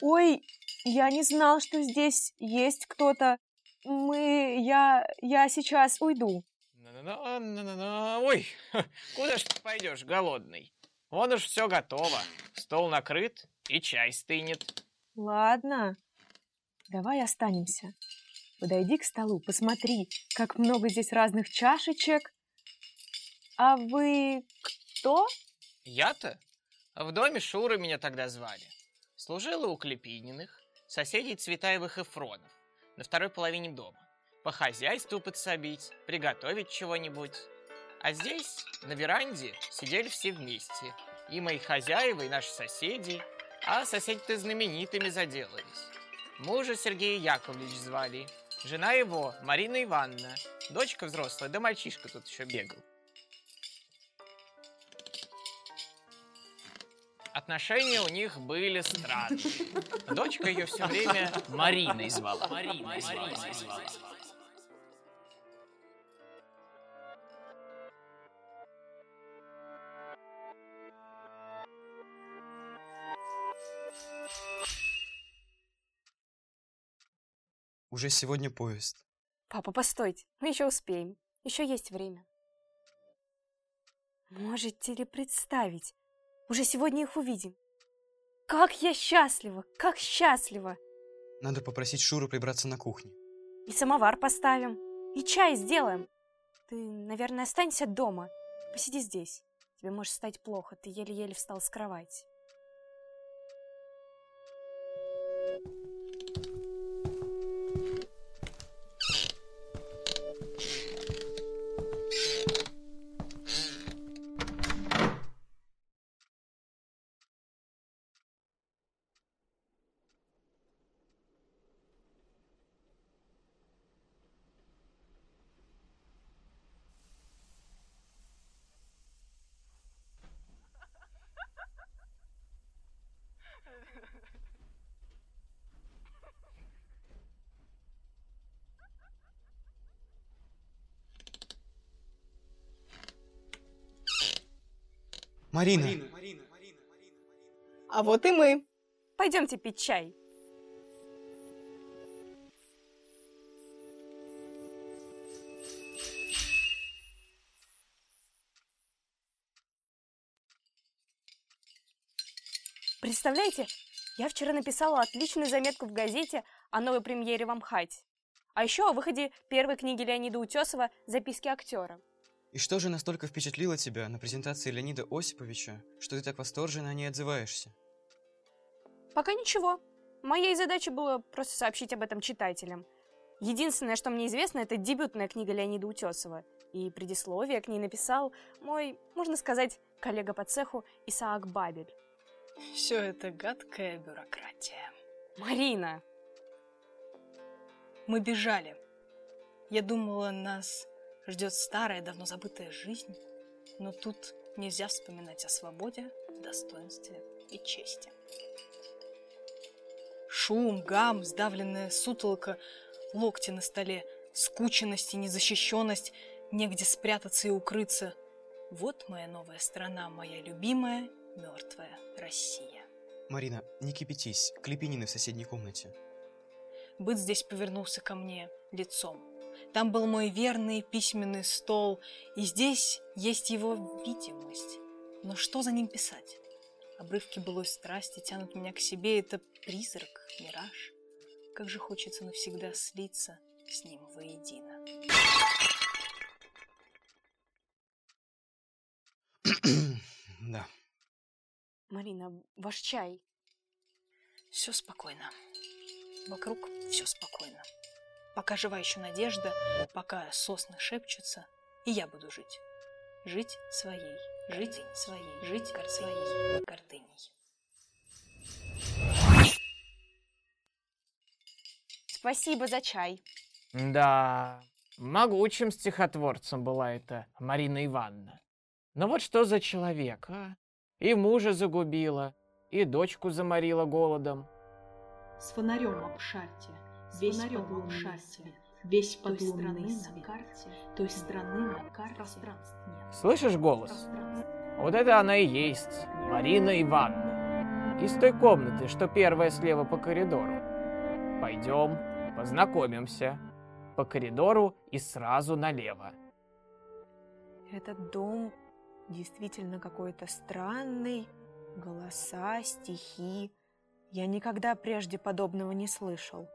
Ой, я не знал, что здесь есть кто-то. Мы... Я... Я сейчас уйду. Ой, куда ж ты пойдешь, голодный? Вон уж все готово. Стол накрыт и чай стынет. Ладно, давай останемся. Подойди к столу, посмотри, как много здесь разных чашечек. А вы кто? Я-то? В доме Шуры меня тогда звали. Служила у Клепининых, соседей Цветаевых и Фронов, на второй половине дома. По хозяйству подсобить, приготовить чего-нибудь. А здесь, на веранде, сидели все вместе. И мои хозяева, и наши соседи. А соседи-то знаменитыми заделались. Мужа Сергея Яковлевич звали. Жена его Марина Ивановна. Дочка взрослая, да мальчишка тут еще бегал. Отношения у них были странные. Дочка ее все время Мариной звала. Мариной звала. Мариной звала. Уже сегодня поезд. Папа, постойте, мы еще успеем. Еще есть время. Можете ли представить? Уже сегодня их увидим. Как я счастлива, как счастлива! Надо попросить Шуру прибраться на кухне. И самовар поставим, и чай сделаем. Ты, наверное, останься дома. Посиди здесь. Тебе может стать плохо, ты еле-еле встал с кровати. Марина! А вот и мы. Пойдемте пить чай. Представляете, я вчера написала отличную заметку в газете о новой премьере в Амхате. А еще о выходе первой книги Леонида Утесова «Записки актера». И что же настолько впечатлило тебя на презентации Леонида Осиповича, что ты так восторженно о ней отзываешься? Пока ничего. Моей задачей было просто сообщить об этом читателям. Единственное, что мне известно, это дебютная книга Леонида Утесова. И предисловие к ней написал мой, можно сказать, коллега по цеху Исаак Бабель. Все это гадкая бюрократия. Марина! Мы бежали. Я думала, нас ждет старая, давно забытая жизнь, но тут нельзя вспоминать о свободе, достоинстве и чести. Шум, гам, сдавленная сутолка, локти на столе, скученность и незащищенность, негде спрятаться и укрыться. Вот моя новая страна, моя любимая мертвая Россия. Марина, не кипятись, Клепинины в соседней комнате. Быт здесь повернулся ко мне лицом. Там был мой верный письменный стол, и здесь есть его видимость. Но что за ним писать? Обрывки былой страсти тянут меня к себе. Это призрак, мираж. Как же хочется навсегда слиться с ним воедино. да. Марина, ваш чай. Все спокойно. Вокруг все спокойно. Пока жива еще надежда, пока сосны шепчутся, и я буду жить. Жить своей, жить своей, жить своей гордыней. Спасибо за чай. Да, могучим стихотворцем была эта Марина Ивановна. Но вот что за человек, а? И мужа загубила, и дочку заморила голодом. С фонарем обшарьте, весь подлунный свет, весь подлунный свет, на карте, той страны на карте пространств нет. Слышишь голос? Вот это она и есть, Марина Ивановна. Из той комнаты, что первая слева по коридору. Пойдем, познакомимся. По коридору и сразу налево. Этот дом действительно какой-то странный. Голоса, стихи. Я никогда прежде подобного не слышал.